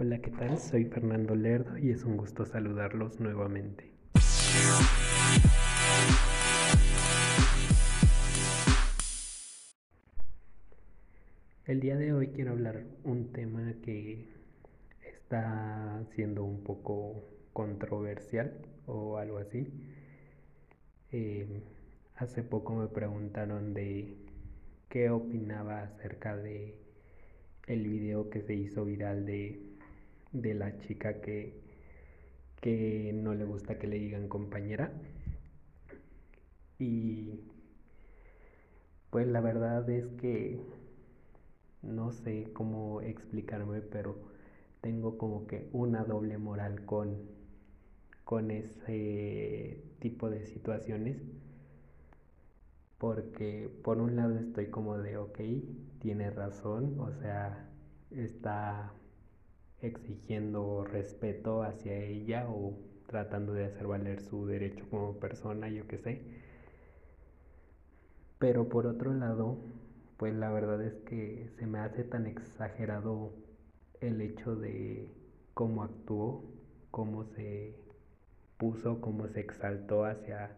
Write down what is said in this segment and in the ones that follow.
Hola, ¿qué tal? Soy Fernando Lerdo y es un gusto saludarlos nuevamente. El día de hoy quiero hablar un tema que está siendo un poco controversial o algo así. Eh, hace poco me preguntaron de qué opinaba acerca de el video que se hizo viral de de la chica que, que no le gusta que le digan compañera. Y pues la verdad es que no sé cómo explicarme, pero tengo como que una doble moral con, con ese tipo de situaciones. Porque por un lado estoy como de, ok, tiene razón, o sea, está exigiendo respeto hacia ella o tratando de hacer valer su derecho como persona, yo qué sé. Pero por otro lado, pues la verdad es que se me hace tan exagerado el hecho de cómo actuó, cómo se puso, cómo se exaltó hacia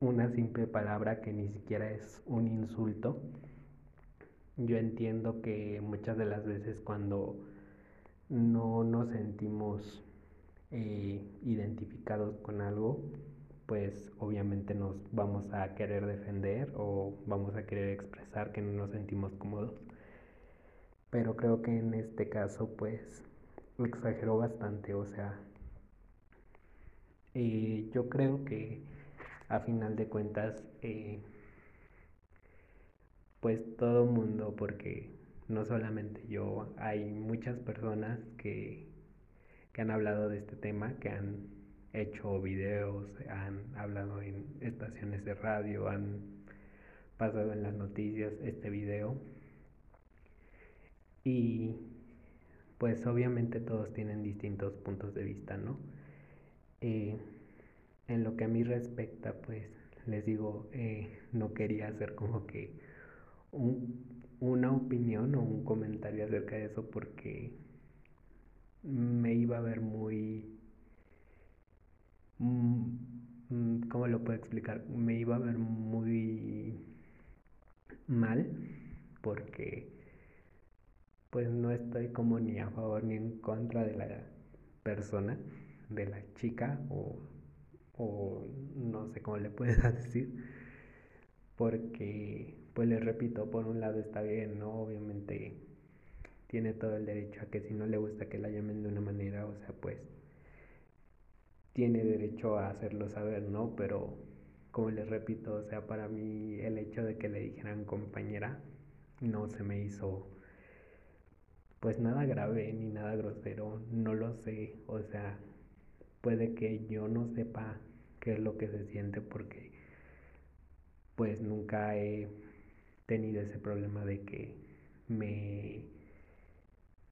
una simple palabra que ni siquiera es un insulto. Yo entiendo que muchas de las veces cuando no nos sentimos eh, identificados con algo, pues obviamente nos vamos a querer defender o vamos a querer expresar que no nos sentimos cómodos. Pero creo que en este caso pues exageró bastante, o sea, eh, yo creo que a final de cuentas eh, pues todo mundo, porque no solamente yo, hay muchas personas que, han hablado de este tema, que han hecho videos, han hablado en estaciones de radio, han pasado en las noticias este video. Y pues obviamente todos tienen distintos puntos de vista, ¿no? Eh, en lo que a mí respecta, pues les digo, eh, no quería hacer como que un una opinión o un comentario acerca de eso porque me iba a ver muy... Mm, ¿Cómo lo puedo explicar? Me iba a ver muy mal porque pues no estoy como ni a favor ni en contra de la persona, de la chica o, o no sé cómo le puedes decir, porque pues les repito, por un lado está bien, ¿no? Obviamente tiene todo el derecho a que si no le gusta que la llamen de una manera, o sea, pues tiene derecho a hacerlo saber, ¿no? Pero como les repito, o sea, para mí el hecho de que le dijeran compañera no se me hizo pues nada grave ni nada grosero, no lo sé, o sea, puede que yo no sepa qué es lo que se siente porque pues nunca he tenido ese problema de que me,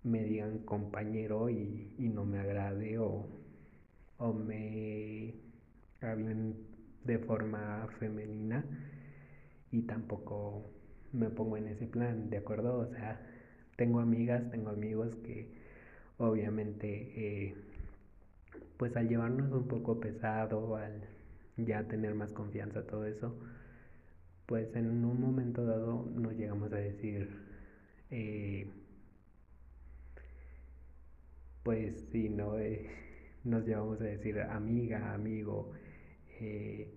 me digan compañero y, no me agrade o, o me hablen de forma femenina y tampoco me pongo en ese plan, ¿de acuerdo? O sea, tengo amigas, tengo amigos que obviamente eh, pues al llevarnos un poco pesado, al ya tener más confianza, todo eso, pues en un momento dado nos llegamos a decir, eh, pues si no, eh, nos llevamos a decir amiga, amigo, eh,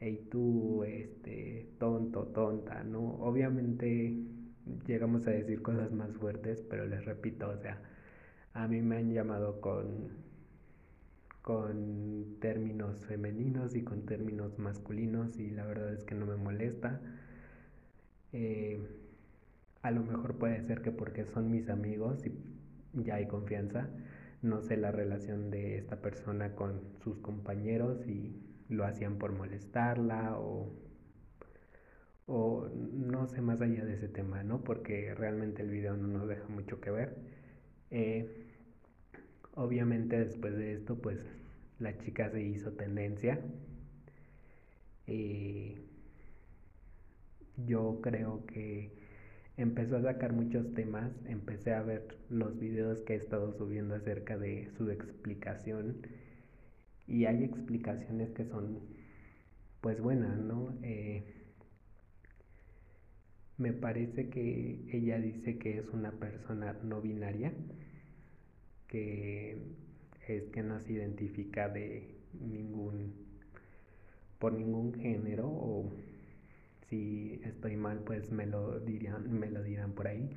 hey tú, este, tonto, tonta, ¿no? Obviamente llegamos a decir cosas más fuertes, pero les repito, o sea, a mí me han llamado con con términos femeninos y con términos masculinos y la verdad es que no me molesta. Eh, a lo mejor puede ser que porque son mis amigos y ya hay confianza, no sé la relación de esta persona con sus compañeros y lo hacían por molestarla o, o no sé más allá de ese tema, ¿no? Porque realmente el video no nos deja mucho que ver. Eh, Obviamente después de esto, pues la chica se hizo tendencia. yo creo que empezó a sacar muchos temas, empecé a ver los videos que he estado subiendo acerca de su explicación y hay explicaciones que son pues buenas, ¿no? Eh, me parece que ella dice que es una persona no binaria, que es que no se identifica de ningún por ningún género o si estoy mal pues me lo dirán me lo dirán por ahí.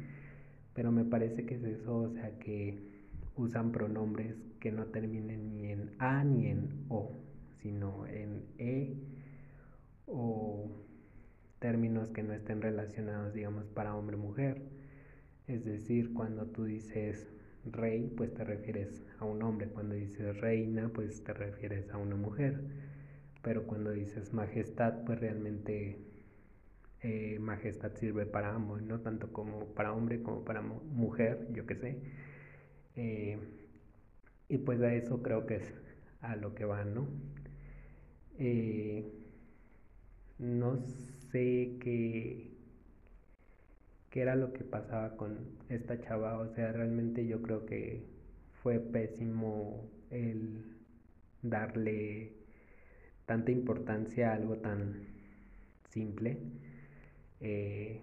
Pero me parece que es eso o sea que usan pronombres que no terminen ni en a ni en o sino en e o términos que no estén relacionados digamos para hombre mujer. Es decir cuando tú dices rey pues te refieres a un hombre cuando dices reina pues te refieres a una mujer pero cuando dices majestad pues realmente eh, majestad sirve para ambos, no tanto como para hombre como para mujer, yo que sé. Eh, y pues a eso creo que es a lo que va, ¿no? Eh, no sé qué, qué era lo que pasaba con esta chava, o sea, realmente yo creo que fue pésimo el darle tanta importancia a algo tan simple. Eh,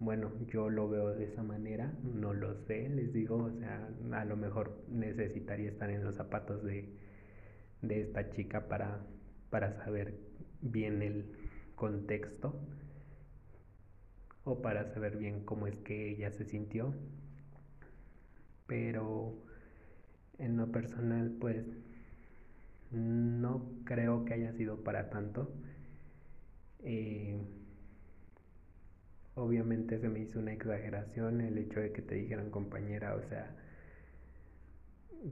bueno, yo lo veo de esa manera, no lo sé, les digo, o sea, a lo mejor necesitaría estar en los zapatos de, de esta chica para, para saber bien el contexto o para saber bien cómo es que ella se sintió. Pero en lo personal, pues no creo que haya sido para tanto. Eh, obviamente se me hizo una exageración el hecho de que te dijeran compañera, o sea,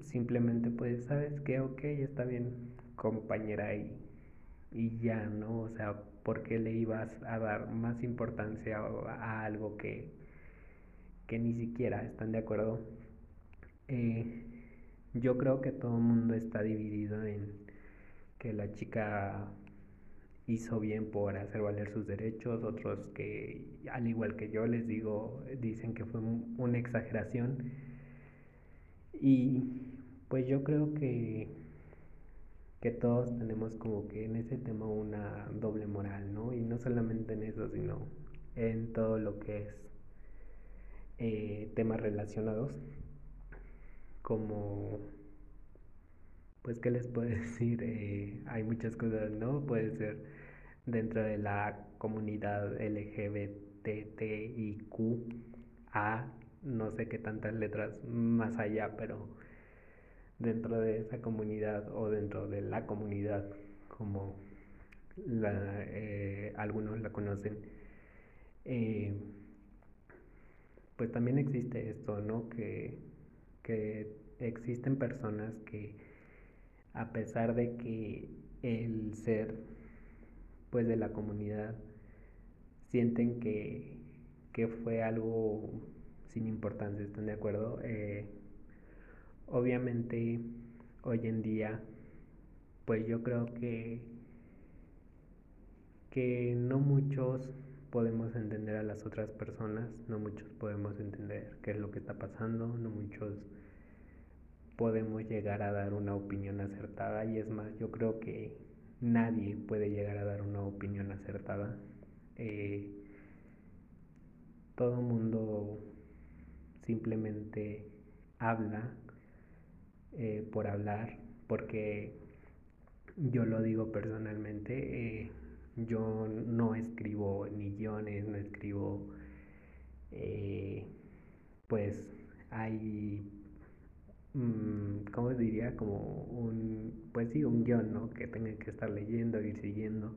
simplemente pues, ¿sabes qué? Ok, está bien, compañera y, y ya, ¿no? O sea, ¿por qué le ibas a dar más importancia a, algo que, que ni siquiera están de acuerdo? Eh, yo creo que todo el mundo está dividido en que la chica hizo bien por hacer valer sus derechos, otros que, al igual que yo, les digo, dicen que fue una exageración. Y pues yo creo que, que todos tenemos como que en ese tema una doble moral, ¿no? Y no solamente en eso, sino en todo lo que es eh, temas relacionados, como pues qué les puedo decir, eh, hay muchas cosas, ¿no? Puede ser dentro de la comunidad LGBTIQA, no sé qué tantas letras más allá, pero dentro de esa comunidad o dentro de la comunidad, como eh, algunos la conocen, eh, pues también existe esto, ¿no? Que, que existen personas que a pesar de que el ser pues de la comunidad sienten que, fue algo sin importancia, ¿están de acuerdo? Eh, obviamente hoy en día pues yo creo que que no muchos podemos entender a las otras personas, no muchos podemos entender qué es lo que está pasando, no muchos podemos llegar a dar una opinión acertada y es más, yo creo que nadie puede llegar a dar una opinión acertada. Eh, todo mundo simplemente habla eh, por hablar, porque yo lo digo personalmente, eh, yo no escribo ni guiones, no escribo, pues hay Mm, ¿cómo diría? Como un, pues sí, un guion, ¿no? Que tenga que estar leyendo, ir siguiendo,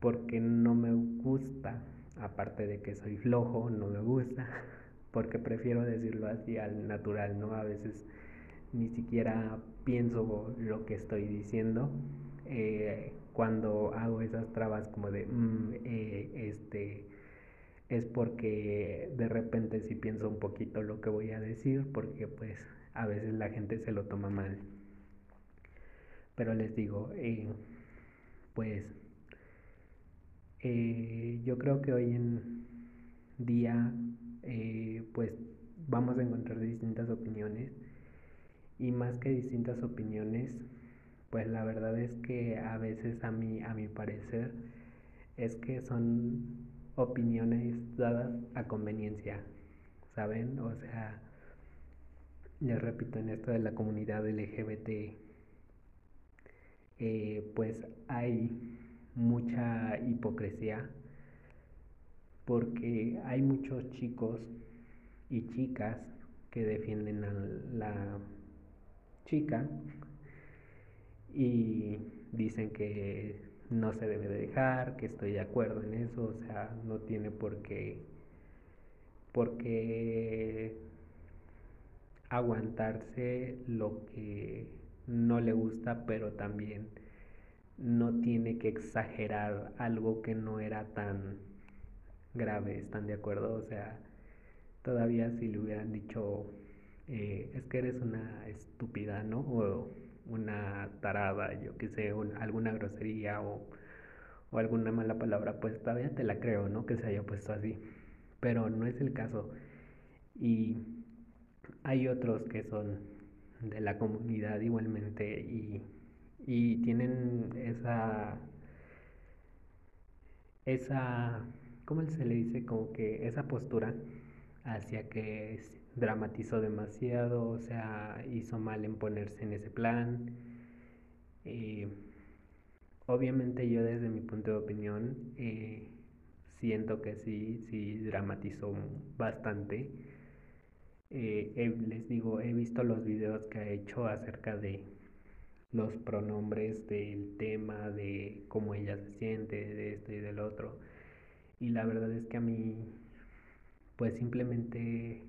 porque no me gusta, aparte de que soy flojo, no me gusta, porque prefiero decirlo así al natural, ¿no? A veces ni siquiera pienso lo que estoy diciendo. Eh, cuando hago esas trabas como de, mm, eh, este, es porque de repente sí pienso un poquito lo que voy a decir, porque pues a veces la gente se lo toma mal. Pero les digo, eh, pues yo creo que hoy en, día pues vamos a encontrar distintas opiniones y más que distintas opiniones pues la verdad es que a veces a mí a mi parecer es que son opiniones dadas a conveniencia saben o sea les repito en esto de la comunidad LGBT eh, pues hay mucha hipocresía porque hay muchos chicos y chicas que defienden a la chica y dicen que no se debe de dejar, que estoy de acuerdo en eso, o sea, no tiene por qué, por qué aguantarse lo que no le gusta, pero también no tiene que exagerar algo que no era tan grave, ¿están de acuerdo? O sea, todavía si le hubieran dicho, eh, es que eres una estúpida, ¿no? O una tarada, yo qué sé, alguna grosería o, alguna mala palabra, pues todavía te la creo, ¿no? Que se haya puesto así. Pero no es el caso. Y hay otros que son de la comunidad igualmente y, y tienen esa esa ¿cómo se le dice? Como que esa postura hacia que dramatizó demasiado, o sea, hizo mal en ponerse en ese plan. Eh, obviamente yo desde mi punto de opinión eh, siento que sí, sí dramatizó bastante. Eh, les digo, he visto los videos que ha hecho acerca de los pronombres del tema, de cómo ella se siente, de esto y del otro. Y la verdad es que a mí, pues simplemente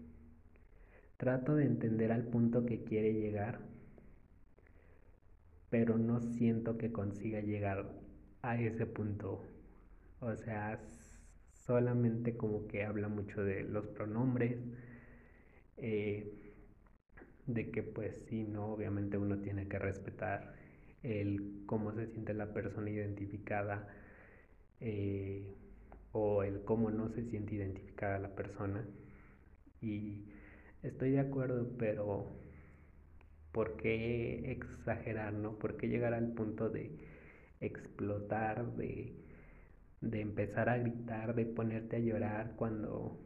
trato de entender al punto que quiere llegar, pero no siento que consiga llegar a ese punto. O sea, solamente como que habla mucho de los pronombres, eh, de que pues sí, no, obviamente uno tiene que respetar el cómo se siente la persona identificada. Eh, o el cómo no se siente identificada la persona. Y estoy de acuerdo, pero ¿por qué exagerar, no? ¿Por qué llegar al punto de explotar, de, de empezar a gritar, de ponerte a llorar cuando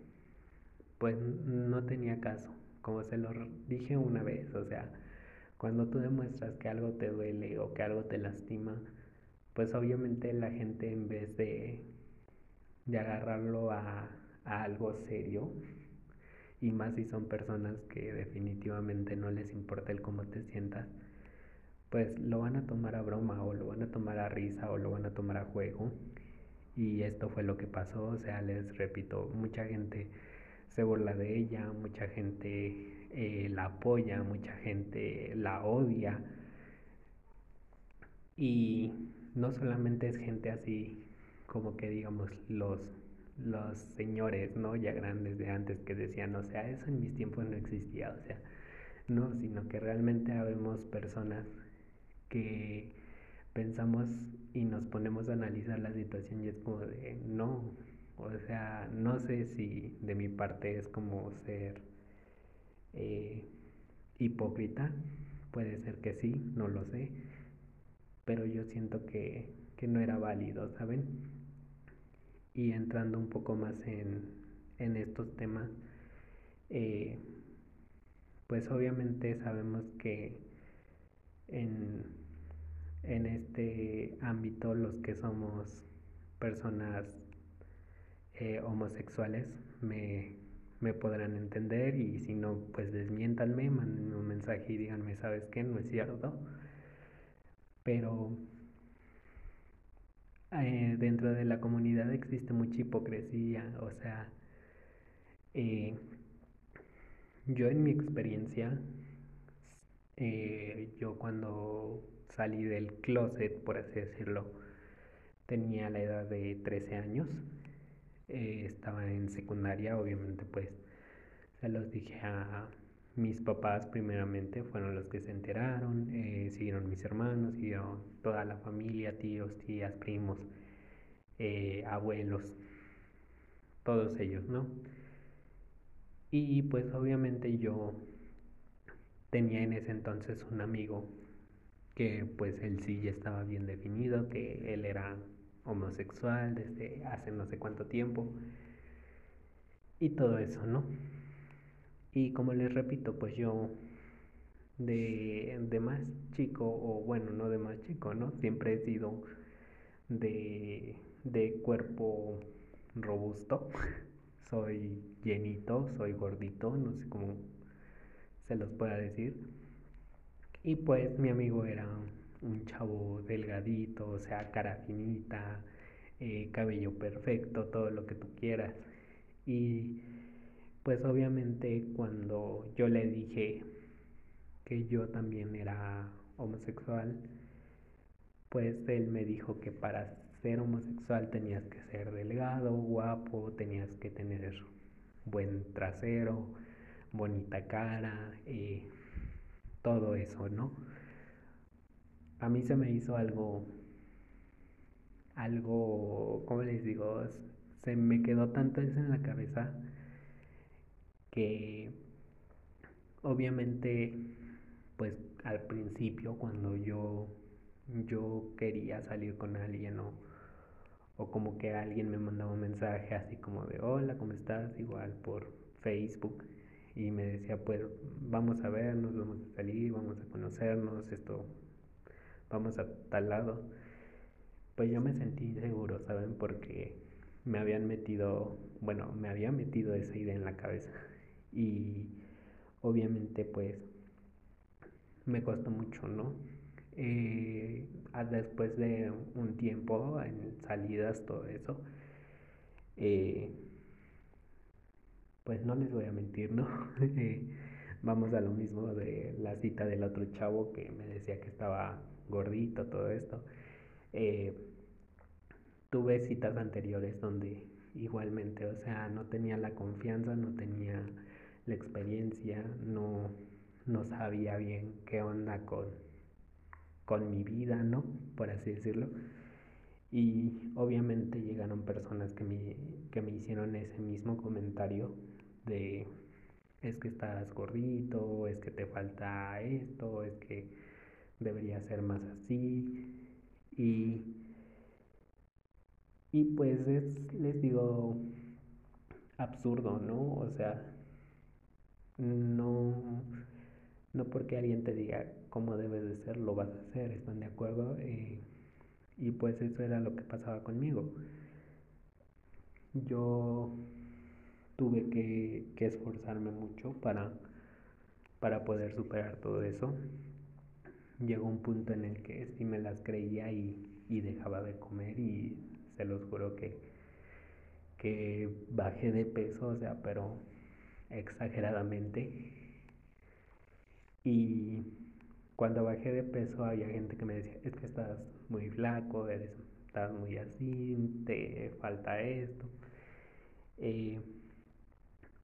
pues no tenía caso? Como se lo dije una vez, o sea, cuando tú demuestras que algo te duele o que algo te lastima, pues obviamente la gente en vez de de agarrarlo a, algo serio y más si son personas que definitivamente no les importa el cómo te sientas, pues lo van a tomar a broma o lo van a tomar a risa o lo van a tomar a juego. Y esto fue lo que pasó, o sea, les repito, mucha gente se burla de ella, mucha gente eh, la apoya, mucha gente la odia. Y no solamente es gente así como que digamos los los señores, ¿no? Ya grandes de antes que decían, o sea, eso en mis tiempos no existía, o sea, no, sino que realmente habemos personas que pensamos y nos ponemos a analizar la situación y es como de, no, o sea, no sé si de mi parte es como ser eh, hipócrita, puede ser que sí, no lo sé, pero yo siento que, que no era válido, ¿saben? Y entrando un poco más en, en estos temas, eh, pues obviamente sabemos que en, en este ámbito los que somos personas eh, homosexuales me, me podrán entender y si no, pues desmiéntanme, mándenme un mensaje y díganme, ¿sabes qué? No es cierto. Pero eh, dentro de la comunidad existe mucha hipocresía, o sea, eh, yo en mi experiencia, eh, yo cuando salí del closet, por así decirlo, tenía la edad de 13 años, estaba en secundaria, obviamente pues se los dije a mis papás primeramente, fueron los que se enteraron, siguieron mis hermanos, siguieron toda la familia, tíos, tías, primos, eh, abuelos. todos ellos, ¿no? Y pues obviamente yo tenía en ese entonces un amigo que pues él sí ya estaba bien definido, que él era homosexual desde hace no sé cuánto tiempo y todo eso, ¿no? Y como les repito, pues yo de, de más chico, o bueno, no de más chico, ¿no? Siempre he sido de, de cuerpo robusto. soy llenito, soy gordito, no sé cómo se los pueda decir. Y pues mi amigo era un chavo delgadito, o sea, cara finita, eh, cabello perfecto, todo lo que tú quieras. Y pues obviamente cuando yo le dije que yo también era homosexual, pues él me dijo que para ser homosexual tenías que ser delgado, guapo, tenías que tener buen trasero, bonita cara, y todo eso, ¿no? A mí se me hizo algo, algo, ¿cómo les digo? Se me quedó tanto eso en la cabeza que obviamente, pues al principio cuando yo, yo quería salir con alguien o o como que alguien me mandaba un mensaje así como de hola, ¿cómo estás? Igual por Facebook y me decía pues vamos a vernos, vamos a salir, vamos a conocernos, esto, vamos a tal lado. Pues yo me sentí seguro, ¿saben? Porque me habían metido, bueno, me había metido esa idea en la cabeza y obviamente pues me costó mucho, ¿no? Eh, después de un tiempo en salidas, todo eso, eh, pues no les voy a mentir, ¿no? Eh, vamos a lo mismo de la cita del otro chavo que me decía que estaba gordito, todo esto. tuve citas anteriores donde igualmente, o sea, no tenía la confianza, no tenía la experiencia, no, no sabía bien qué onda con con mi vida, ¿no? Por así decirlo. Y obviamente llegaron personas que me, que me hicieron ese mismo comentario de es que estás gordito, es que te falta esto, es que debería ser más así. Y, y pues es, les digo, absurdo, ¿no? O sea, no, no porque alguien te diga cómo debes de ser, lo vas a hacer, ¿están de acuerdo? Eh, y pues eso era lo que pasaba conmigo. Yo tuve que, esforzarme mucho para, para poder superar todo eso. Llegó un punto en el que sí me las creía y, dejaba de comer y se los juro que, que bajé de peso, o sea, pero exageradamente. Y cuando bajé de peso había gente que me decía, es que estás muy flaco, eres, estás muy así, te falta esto. Eh,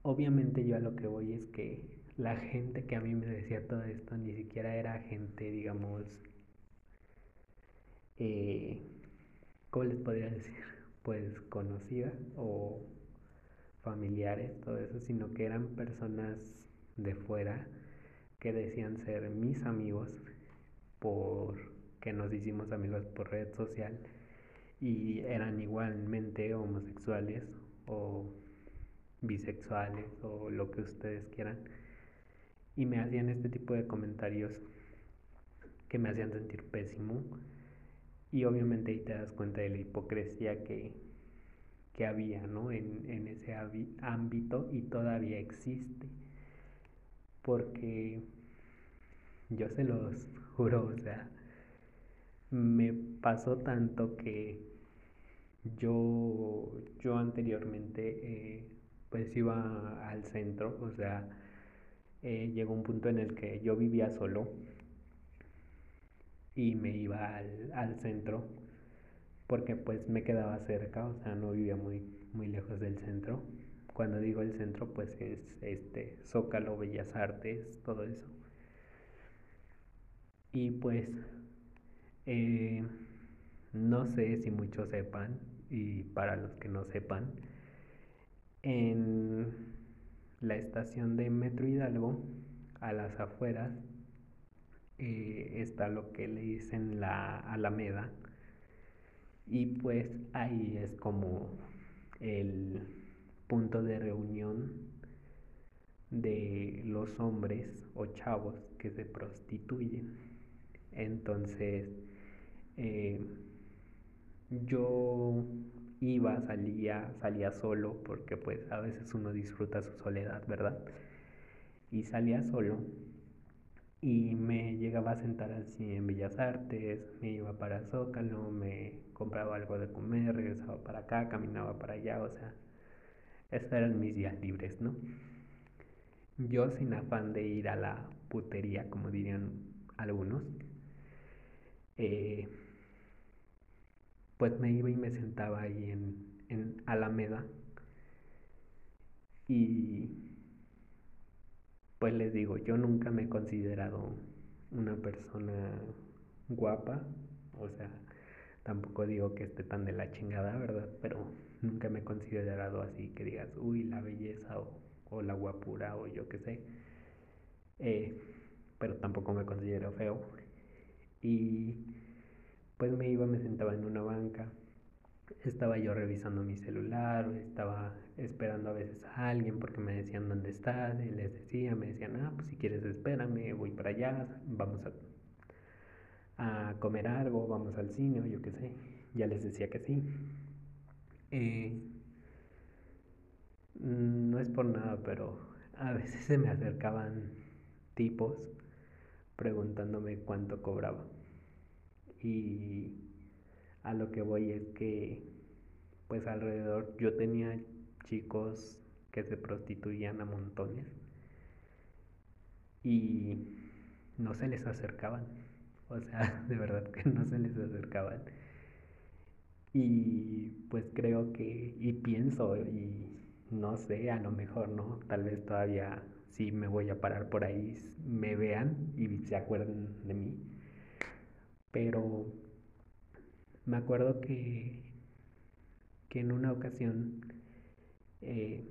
obviamente yo a lo que voy es que la gente que a mí me decía todo esto ni siquiera era gente, digamos, eh, ¿cómo les podría decir? Pues conocida o familiares, todo eso, sino que eran personas de fuera que decían ser mis amigos porque nos hicimos amigos por red social y eran igualmente homosexuales o bisexuales o lo que ustedes quieran. Y me hacían este tipo de comentarios que me hacían sentir pésimo. Y obviamente ahí te das cuenta de la hipocresía que, que había ¿no? en, en ese ámbito y todavía existe porque yo se los juro, o sea, me pasó tanto que yo, yo anteriormente eh, pues iba al centro, o sea, eh, llegó un punto en el que yo vivía solo y me iba al, al, centro porque pues me quedaba cerca, o sea, no vivía muy, muy lejos del centro cuando digo el centro, pues es este Zócalo, Bellas Artes, todo eso. Y pues eh, no sé si muchos sepan, y para los que no sepan, en la estación de Metro Hidalgo, a las afueras, eh, está lo que le dicen la Alameda. Y pues ahí es como el punto de reunión de los hombres o chavos que se prostituyen. Entonces, eh, yo iba, salía, salía solo, porque pues a veces uno disfruta su soledad, ¿verdad? Y salía solo y me llegaba a sentar así en Bellas Artes, me iba para Zócalo, me compraba algo de comer, regresaba para acá, caminaba para allá, o sea, estos eran mis días libres, ¿no? Yo sin afán de ir a la putería, como dirían algunos, eh, pues me iba y me sentaba ahí en, en Alameda y pues les digo, yo nunca me he considerado una persona guapa, o sea, tampoco digo que esté tan de la chingada, ¿verdad? Pero nunca me he considerado así que digas, uy, la belleza o, la guapura o yo qué sé. Eh, pero tampoco me considero feo. Y pues me iba, me sentaba en una banca, estaba yo revisando mi celular, estaba esperando a veces a alguien porque me decían dónde estás, y les decía, me decían, ah, pues si quieres espérame, voy para allá, vamos a, a comer algo, vamos al cine yo qué sé, ya les decía que sí. Eh, no es por nada, pero a veces se me acercaban tipos preguntándome cuánto cobraba. Y a lo que voy es que, pues alrededor yo tenía chicos que se prostituían a montones y no se les acercaban. O sea, de verdad que no se les acercaban. Y pues creo que, y pienso, y no sé, a lo mejor, ¿no? Tal vez todavía si me voy a parar por ahí, me vean y se acuerden de mí. Pero me acuerdo que, que en una ocasión eh,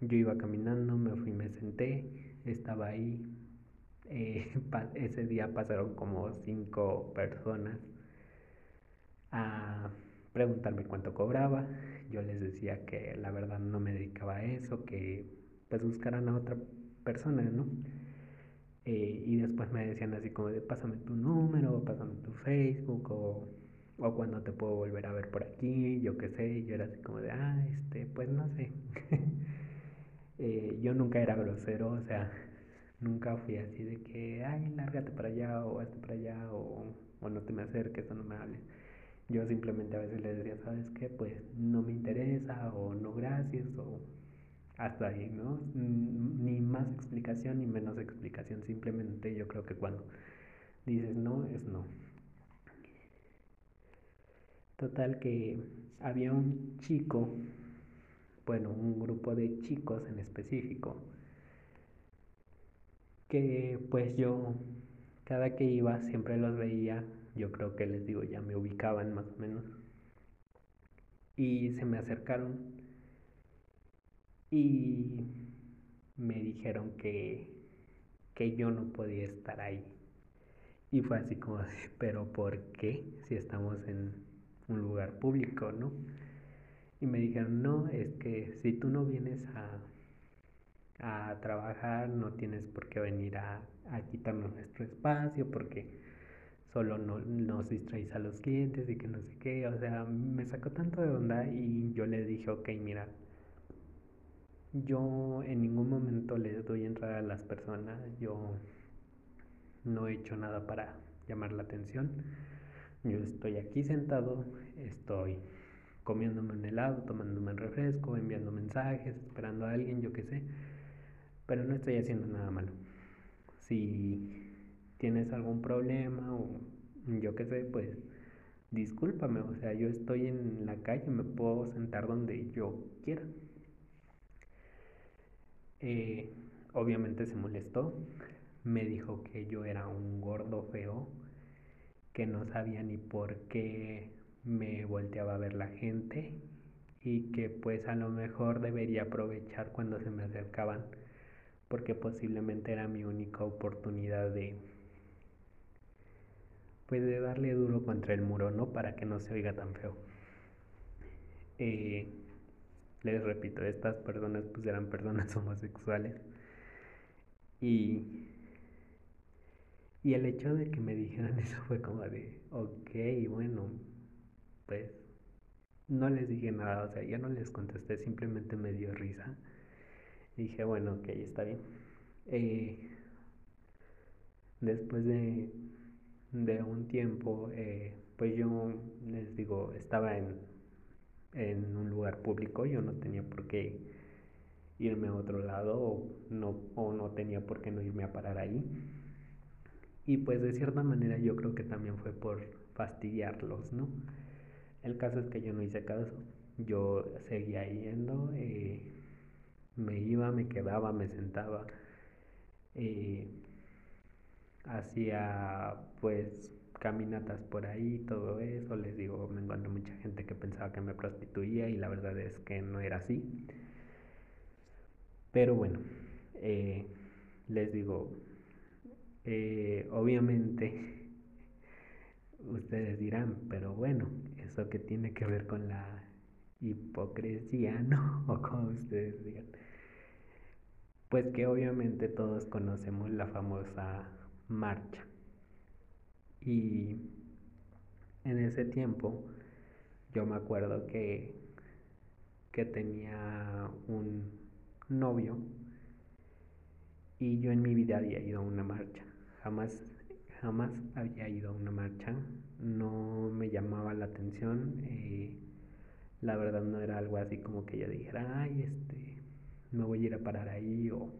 yo iba caminando, me fui, me senté, estaba ahí. Eh, ese día pasaron como cinco personas a preguntarme cuánto cobraba. Yo les decía que la verdad no me dedicaba a eso, que pues buscaran a otra persona, ¿no? Eh, y después me decían así como de pásame tu número, pásame tu Facebook o, o cuando te puedo volver a ver por aquí, yo qué sé, y yo era así como de, ah, este, pues no sé. Eh, yo nunca era grosero, o sea, nunca fui así de que, ay, lárgate para allá o hazte para allá o, o no te me acerques o no me hables. Yo simplemente a veces le decía, ¿sabes qué? Pues no me interesa o no gracias o hasta ahí, ¿no? Ni más explicación ni menos explicación, simplemente yo creo que cuando dices no, es no. Total que había un chico, bueno, un grupo de chicos en específico, que pues yo cada que iba siempre los veía yo creo que les digo, ya me ubicaban más o menos. Y se me acercaron y me dijeron que, que yo no podía estar ahí. Y fue así como, pero ¿por qué? Si estamos en un lugar público, ¿no? Y me dijeron, no, es que si tú no vienes a, a trabajar, no tienes por qué venir a, a quitarnos nuestro espacio, porque solo no, nos distraes a los clientes y que no sé qué, o sea, me sacó tanto de onda y yo le dije, ok, mira, yo en ningún momento les doy entrada a las personas, yo no he hecho nada para llamar la atención, yo estoy aquí sentado, estoy comiéndome un helado, tomándome un refresco, enviando mensajes, esperando a alguien, yo qué sé, pero no estoy haciendo nada malo. Si tienes algún problema o yo qué sé, pues discúlpame, o sea, yo estoy en la calle, me puedo sentar donde yo quiera. Eh, obviamente se molestó, me dijo que yo era un gordo feo, que no sabía ni por qué me volteaba a ver la gente y que pues a lo mejor debería aprovechar cuando se me acercaban porque posiblemente era mi única oportunidad de pues de darle duro contra el muro, ¿no? Para que no se oiga tan feo. Eh, les repito, estas personas pues eran personas homosexuales y y el hecho de que me dijeran eso fue como de, ok, bueno, pues no les dije nada, o sea, ya no les contesté, simplemente me dio risa. Dije, bueno, ok, está bien. Eh, después de, de, un tiempo, eh, pues yo les digo, estaba en, en un lugar público, yo no tenía por qué irme a otro lado o no, o no tenía por qué no irme a parar ahí. Y pues de cierta manera yo creo que también fue por fastidiarlos, ¿no? El caso es que yo no hice caso, yo seguía yendo, eh, me iba, me quedaba, me sentaba, eh, hacía pues caminatas por ahí, todo eso, les digo, me encontré mucha gente que pensaba que me prostituía y la verdad es que no era así. Pero bueno, eh, les digo, obviamente ustedes dirán, pero bueno, eso que tiene que ver con la hipocresía, ¿no? O como ustedes digan. Pues que obviamente todos conocemos la famosa marcha. Y en ese tiempo yo me acuerdo que, que tenía un novio y yo en mi vida había ido a una marcha. Jamás jamás había ido a una marcha, no me llamaba la atención, eh, la verdad no era algo así como que yo dijera, ay, este, me voy a ir a parar ahí o,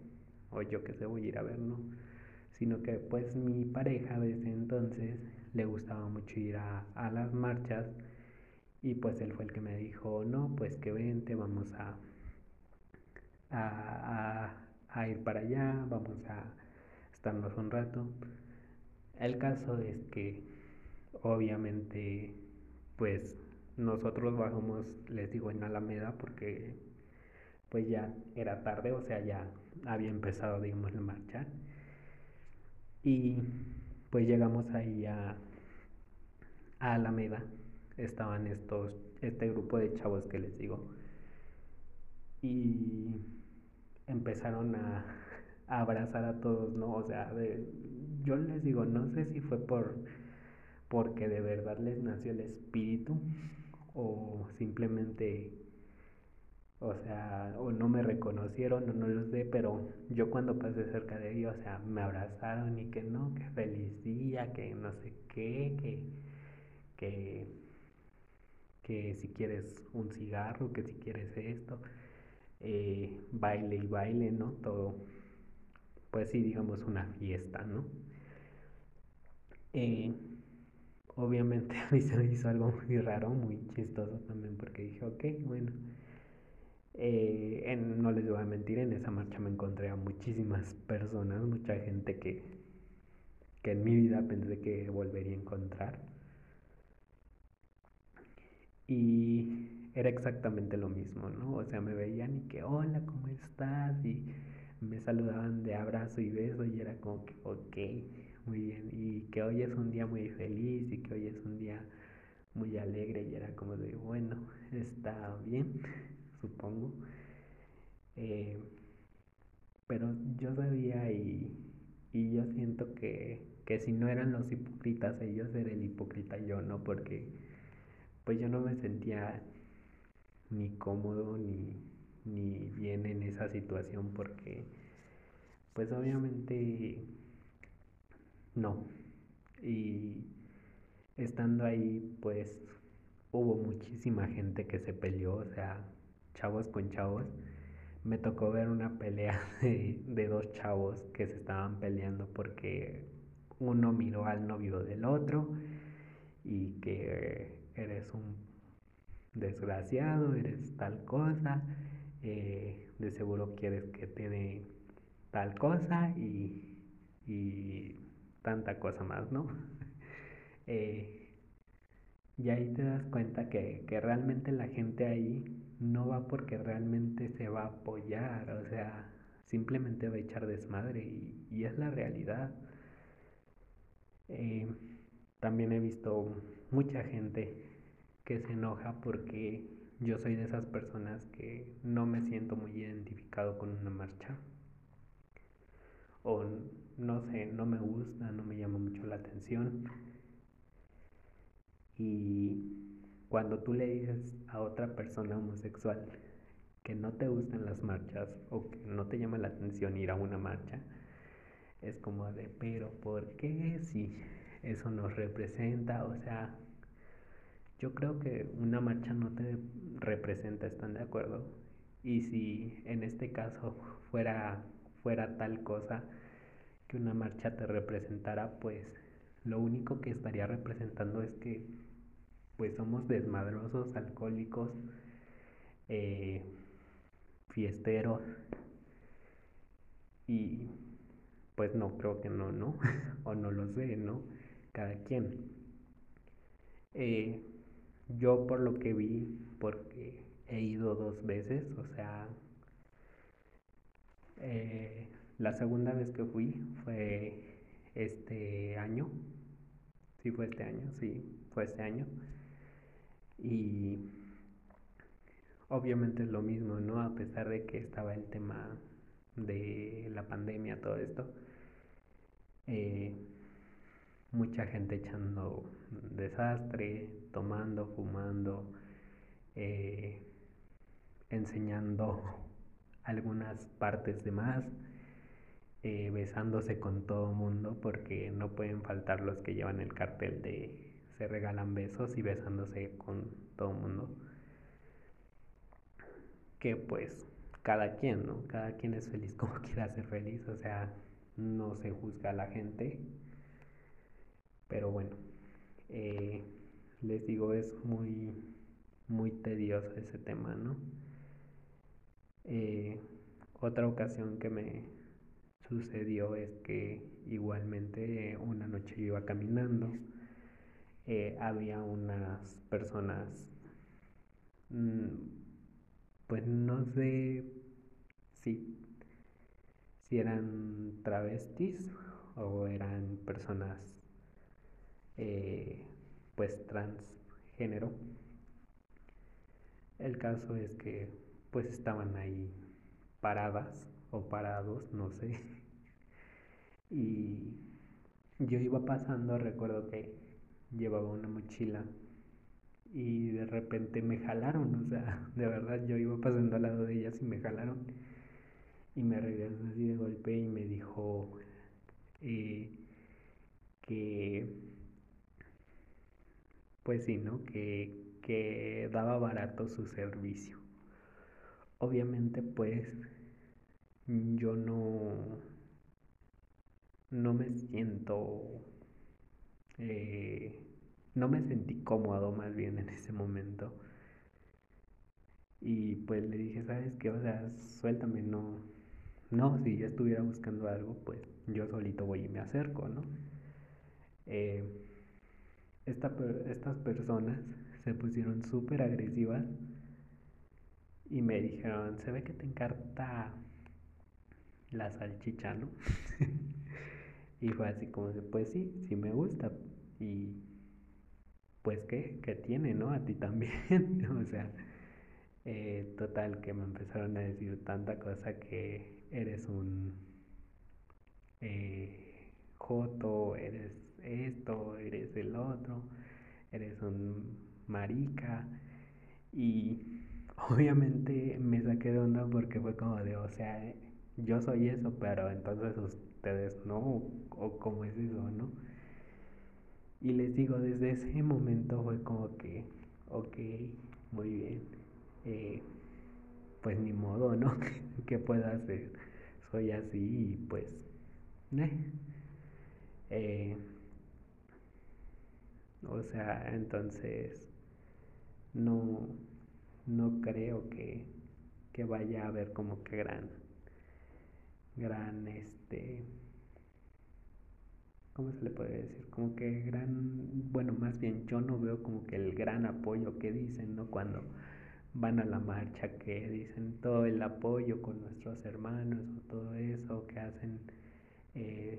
o yo que sé, voy a ir a ver, ¿no? Sino que pues mi pareja desde entonces le gustaba mucho ir a, a las marchas y pues él fue el que me dijo, no, pues que vente, vamos a, a, a ir para allá, vamos a estarnos un rato. El caso es que obviamente pues nosotros bajamos, les digo, en Alameda porque pues ya era tarde, o sea, ya había empezado, digamos, la marcha. Y pues llegamos ahí a, a Alameda, estaban estos, este grupo de chavos que les digo, y empezaron a, abrazar a todos, ¿no? O sea, de, yo les digo, no sé si fue por porque de verdad les nació el espíritu o simplemente o sea, o no me reconocieron o no lo sé, pero yo cuando pasé cerca de ellos, o sea, me abrazaron y que no, que feliz día, que no sé qué, que, que, si quieres un cigarro, que si quieres esto, eh, baile y baile, ¿no? Todo, pues sí, digamos una fiesta, ¿no? Eh, obviamente a mí se me hizo algo muy raro, muy chistoso también, porque dije, ok, bueno. Eh, no les voy a mentir, en esa marcha me encontré a muchísimas personas, mucha gente que, que en mi vida pensé que volvería a encontrar. Y era exactamente lo mismo, ¿no? O sea, me veían y que, hola, ¿cómo estás? Y me saludaban de abrazo y beso y era como que, ok, muy bien, y que hoy es un día muy feliz y que hoy es un día muy alegre y era como de, bueno, está bien, supongo. Eh, pero yo sabía y, y yo siento que, que si no eran los hipócritas ellos, era el hipócrita yo, ¿no? Porque pues yo no me sentía ni cómodo ni, ni bien en esa situación porque pues obviamente no. Y estando ahí, pues hubo muchísima gente que se peleó, o sea, chavos con chavos. Me tocó ver una pelea de, dos chavos que se estaban peleando porque uno miró al novio del otro y que eres un desgraciado, eres tal cosa, eh, de seguro quieres que te dé tal cosa y, y tanta cosa más, ¿no? Eh, y ahí te das cuenta que, realmente la gente ahí no va porque realmente se va a apoyar, o sea, simplemente va a echar desmadre y, es la realidad. Eh, también he visto mucha gente que se enoja porque yo soy de esas personas que no me siento muy identificado con una marcha. O no sé, no me gusta, no me llama mucho la atención. Y cuando tú le dices a otra persona homosexual que no te gustan las marchas o que no te llama la atención ir a una marcha, es como de, pero ¿por qué si eso nos representa? O sea, yo creo que una marcha no te representa, ¿están de acuerdo? Y si en este caso fuera, fuera tal cosa que una marcha te representara, pues lo único que estaría representando es que pues somos desmadrosos, alcohólicos, eh, fiesteros y pues no, creo que no, ¿no? o no lo sé, ¿no? Cada quien. Eh, yo por lo que vi, porque he ido dos veces, o sea, eh, la segunda vez que fui fue este año, sí fue este año, sí, fue este año. Y obviamente es lo mismo, ¿no? A pesar de que estaba el tema de la pandemia, todo esto, eh, mucha gente echando desastre, tomando, fumando, eh, enseñando algunas partes de más, eh, besándose con todo mundo, porque no pueden faltar los que llevan el cartel de se regalan besos y besándose con todo mundo. Que pues cada quien, ¿no? Cada quien es feliz como quiera ser feliz, o sea, no se juzga a la gente. Pero bueno, eh, les digo, es muy, muy tedioso ese tema, ¿no? Eh, otra ocasión que me sucedió es que igualmente una noche yo iba caminando eh, había unas personas, mm, pues no sé si, si eran travestis o eran personas eh, pues transgénero. El caso es que pues estaban ahí paradas o parados, no sé. Y yo iba pasando, recuerdo que llevaba una mochila y de repente me jalaron, o sea, de verdad yo iba pasando al lado de ellas y me jalaron y me regresó así de golpe y me dijo eh, que pues sí, ¿no? Que, que daba barato su servicio. Obviamente pues yo no no me siento eh, no me sentí cómodo más bien en ese momento. Y pues le dije, ¿sabes qué? O sea, suéltame, no. No, si yo estuviera buscando algo, pues yo solito voy y me acerco, ¿no? Eh, estas personas se pusieron súper agresivas y me dijeron, se ve que te encanta la salchicha, ¿no? Y fue así como de, pues sí, sí me gusta. Y pues qué, qué tiene, ¿no? A ti también. o sea, eh, total que me empezaron a decir tanta cosa que eres un eh, joto, eres esto, eres el otro, eres un marica. Y obviamente me saqué de onda porque fue como de, o sea, yo soy eso, pero entonces ustedes no, o cómo es eso, ¿no? Y les digo, desde ese momento fue como que, ok, muy bien, eh, pues ni modo, ¿no? ¿Qué puedo hacer? Soy así y pues, eh, eh, o sea, entonces, no, no creo que, que vaya a haber como que gran gran, este, ¿cómo se le puede decir? Como que gran, bueno, más bien yo no veo como que el gran apoyo que dicen, ¿no? Cuando van a la marcha, que dicen todo el apoyo con nuestros hermanos o todo eso, que hacen eh,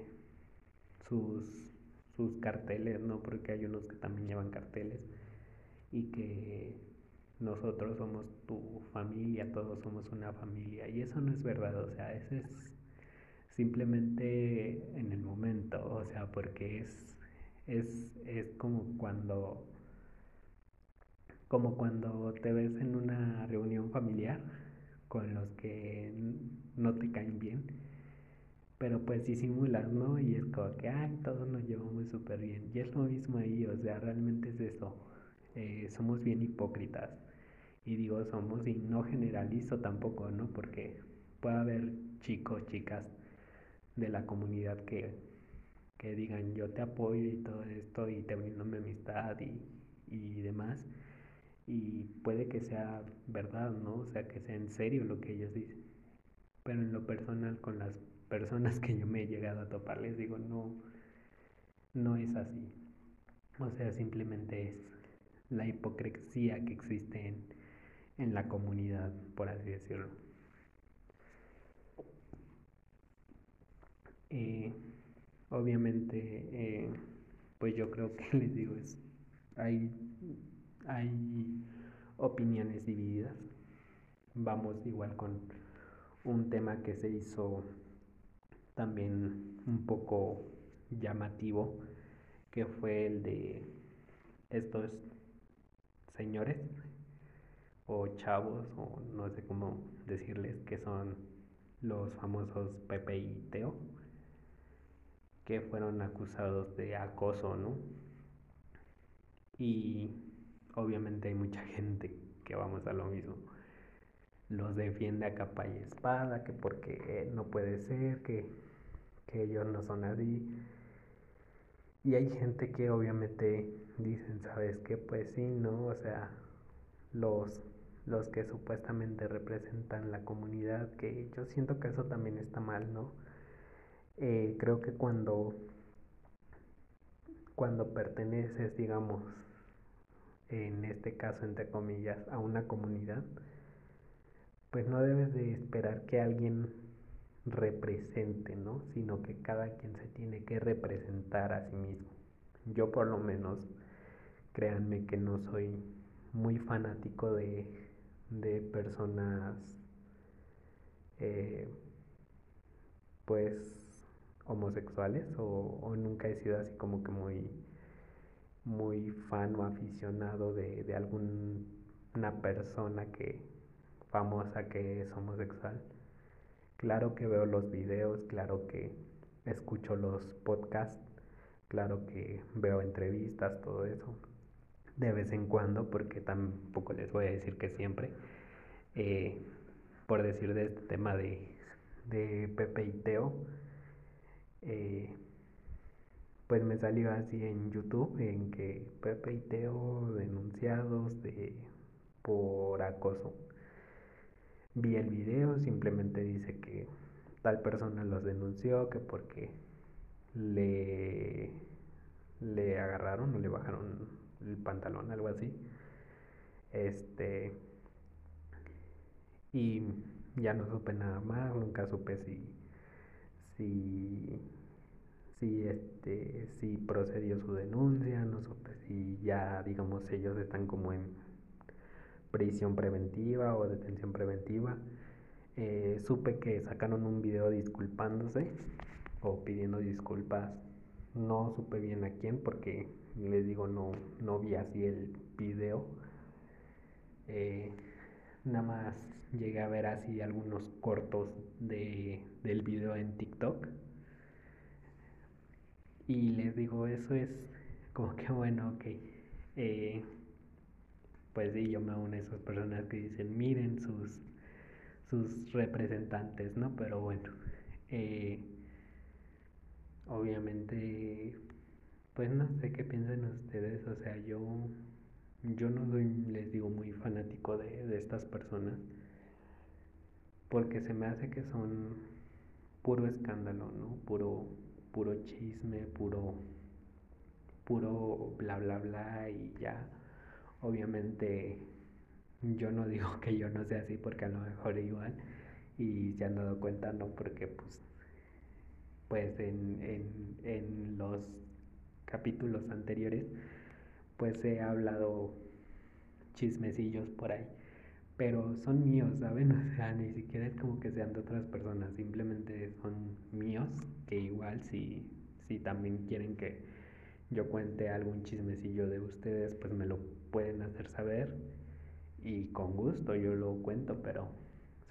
sus, sus carteles, ¿no? Porque hay unos que también llevan carteles y que nosotros somos tu familia, todos somos una familia y eso no es verdad, o sea, eso es simplemente en el momento, o sea, porque es, es, es como cuando como cuando te ves en una reunión familiar con los que no te caen bien, pero pues disimulas, ¿no? Y es como que, ay, todos nos llevamos súper bien. Y es lo mismo ahí, o sea, realmente es eso. Eh, somos bien hipócritas. Y digo somos y no generalizo tampoco, ¿no? Porque puede haber chicos, chicas de la comunidad que, que digan yo te apoyo y todo esto y te brindo mi amistad y, y demás y puede que sea verdad, ¿no? O sea, que sea en serio lo que ellos dicen. Pero en lo personal, con las personas que yo me he llegado a topar, les digo, no, no es así. O sea, simplemente es la hipocresía que existe en, en la comunidad, por así decirlo. Eh, obviamente, eh, pues yo creo que les digo, es, hay hay opiniones divididas. Vamos igual con un tema que se hizo también un poco llamativo, que fue el de estos señores o chavos, o no sé cómo decirles, que son los famosos Pepe y Teo, que fueron acusados de acoso, ¿no? Y obviamente hay mucha gente que vamos a lo mismo. Los defiende a capa y espada, que porque no puede ser, que, que ellos no son así. Y hay gente que obviamente dicen, ¿sabes qué? Pues sí, ¿no? O sea, los, los que supuestamente representan la comunidad, que yo siento que eso también está mal, ¿no? Eh, creo que cuando, cuando perteneces, digamos, en este caso entre comillas, a una comunidad, pues no debes de esperar que alguien represente, ¿no? Sino que cada quien se tiene que representar a sí mismo. Yo por lo menos, créanme que no soy muy fanático de, de personas, eh, pues, homosexuales o, o nunca he sido así como que muy muy fan o aficionado de, de alguna persona que famosa que es homosexual. Claro que veo los videos, claro que escucho los podcasts, claro que veo entrevistas, todo eso, de vez en cuando, porque tampoco les voy a decir que siempre. Eh, por decir de este tema de, de Pepe y Teo, eh, pues me salió así en YouTube, en que Pepe y Teo denunciados de, por acoso. Vi el video, simplemente dice que tal persona los denunció, que porque le, le agarraron o le bajaron el pantalón, algo así. Este. Y ya no supe nada más, nunca supe si, si si este si procedió su denuncia, no supe si ya digamos ellos están como en prisión preventiva o detención preventiva. Eh, supe que sacaron un video disculpándose o pidiendo disculpas. No supe bien a quién porque les digo no, no vi así el video. Eh, nada más llegué a ver así algunos cortos de, del video en TikTok y les digo, eso es como que bueno, ok. Eh, pues sí, yo me uno a esas personas que dicen, miren sus, sus representantes, ¿no? Pero bueno, eh, obviamente, pues no sé qué piensan ustedes, o sea, yo, yo no soy, les digo, muy fanático de, de estas personas, porque se me hace que son puro escándalo, ¿no? Puro puro chisme, puro, puro bla bla bla y ya. Obviamente yo no digo que yo no sea así porque a lo mejor igual y se han dado cuenta, no porque pues pues en, en, en los capítulos anteriores pues he hablado chismecillos por ahí pero son míos, ¿saben? O sea, ni siquiera es como que sean de otras personas, simplemente son míos, que igual si, si también quieren que yo cuente algún chismecillo de ustedes, pues me lo pueden hacer saber y con gusto yo lo cuento, pero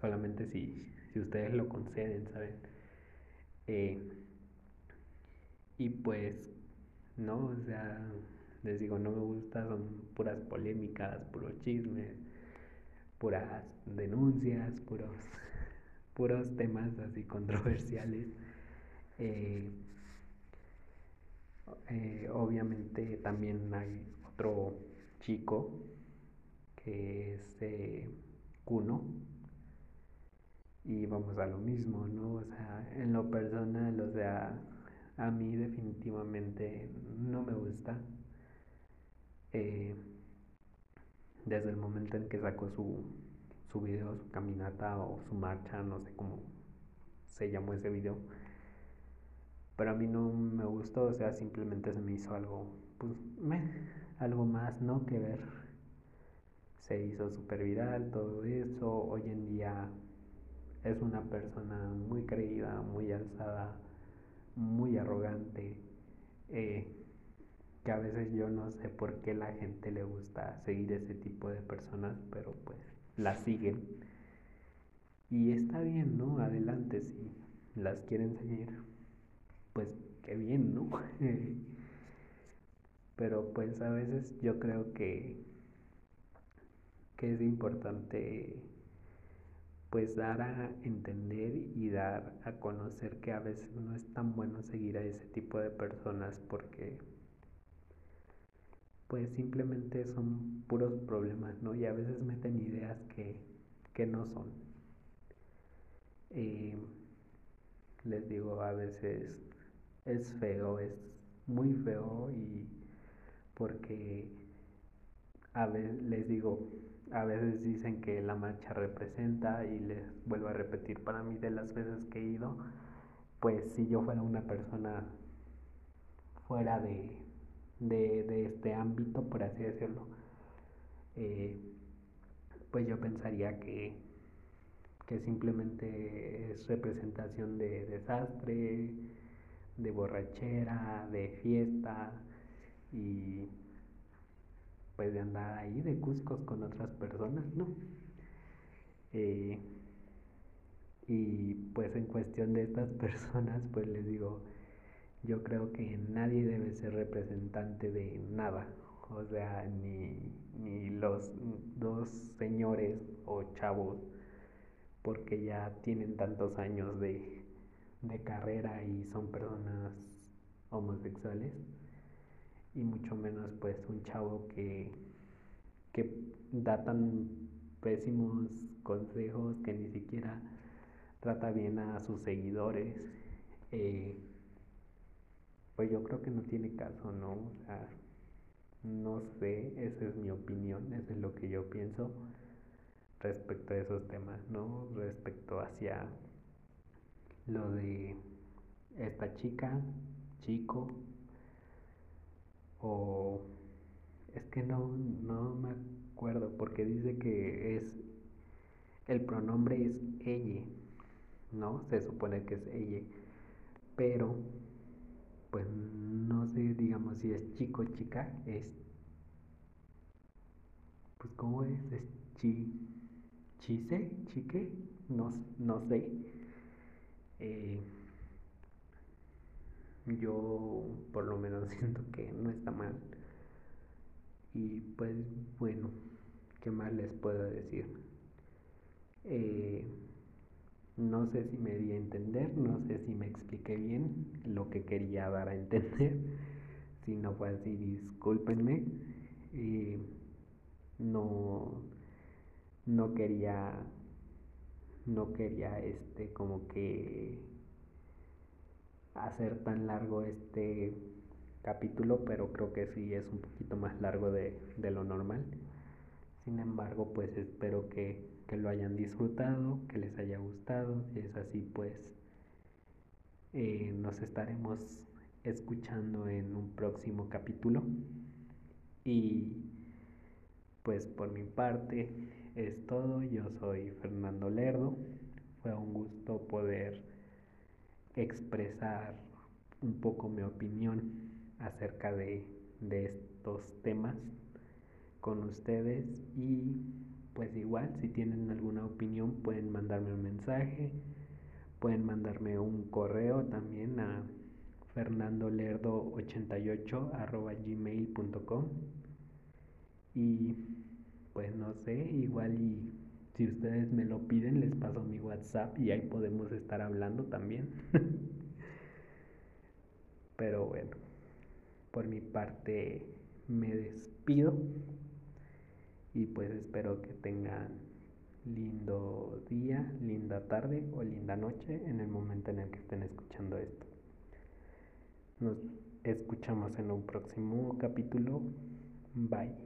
solamente si, si ustedes lo conceden, ¿saben? Eh, y pues, no, o sea, les digo, no me gusta, son puras polémicas, puros chismes puras denuncias, puros, puros temas así controversiales. Eh, eh, obviamente también hay otro chico que es eh, Kuno y vamos a lo mismo, ¿no? O sea, en lo personal, o sea, a mí definitivamente no me gusta desde el momento en que sacó su, su video, su caminata o su marcha, no sé cómo se llamó ese video. Pero a mí no me gustó, o sea, simplemente se me hizo algo, pues, algo más, ¿no? Que ver. Se hizo súper viral todo eso. Hoy en día es una persona muy creída, muy alzada, muy arrogante. Eh, que a veces yo no sé por qué la gente le gusta seguir ese tipo de personas, pero pues las siguen. Y está bien, ¿no? Adelante, si las quieren seguir, pues qué bien, ¿no? pero pues a veces yo creo que, que es importante pues dar a entender y dar a conocer que a veces no es tan bueno seguir a ese tipo de personas porque pues simplemente son puros problemas, ¿no? Y a veces meten ideas que, no son. Eh, les digo, a veces es feo, es muy feo y porque a veces les digo, a veces dicen que la marcha representa y les vuelvo a repetir, para mí de las veces que he ido, pues si yo fuera una persona fuera de, de, este ámbito, por así decirlo, eh, pues yo pensaría que, que simplemente es representación de desastre, de borrachera, de fiesta y pues de andar ahí de cuscos con otras personas, ¿no? Eh, y pues en cuestión de estas personas, pues les digo, yo creo que nadie debe ser representante de nada. O sea, ni, ni los dos señores o chavos, porque ya tienen tantos años de, de carrera y son personas homosexuales, y mucho menos pues un chavo que, que da tan pésimos consejos que ni siquiera trata bien a sus seguidores. Eh, pues yo creo que no tiene caso, ¿no? O sea, no sé, esa es mi opinión, eso es lo que yo pienso respecto a esos temas, ¿no? Respecto hacia lo de esta chica, chico, o es que no, no me acuerdo, porque dice que es, el pronombre es ella, ¿no? Se supone que es ella, pero pues no sé, digamos, si es chico chica, es, pues ¿cómo es? Es chi, chise, chique, no, no sé. Eh, yo por lo menos siento que no está mal. Y pues bueno, ¿qué más les puedo decir? Eh, no sé si me di a entender, no sé si me expliqué bien lo que quería dar a entender. Si no fue así, discúlpenme. no, no quería, no quería este como que hacer tan largo este capítulo, pero creo que sí es un poquito más largo de, de lo normal. Sin embargo, pues espero que, que lo hayan disfrutado, que les haya gustado. Si es así, pues eh, nos estaremos escuchando en un próximo capítulo. Y pues por mi parte es todo. Yo soy Fernando Lerdo. Fue un gusto poder expresar un poco mi opinión acerca de, de estos temas con ustedes y pues igual si tienen alguna opinión pueden mandarme un mensaje, pueden mandarme un correo también a fernandolerdo88 gmail.com y pues no sé, igual y si ustedes me lo piden les paso mi WhatsApp y ahí podemos estar hablando también. Pero bueno, por mi parte me despido y pues espero que tengan lindo día, linda tarde o linda noche en el momento en el que estén escuchando esto. Nos escuchamos en un próximo capítulo. Bye.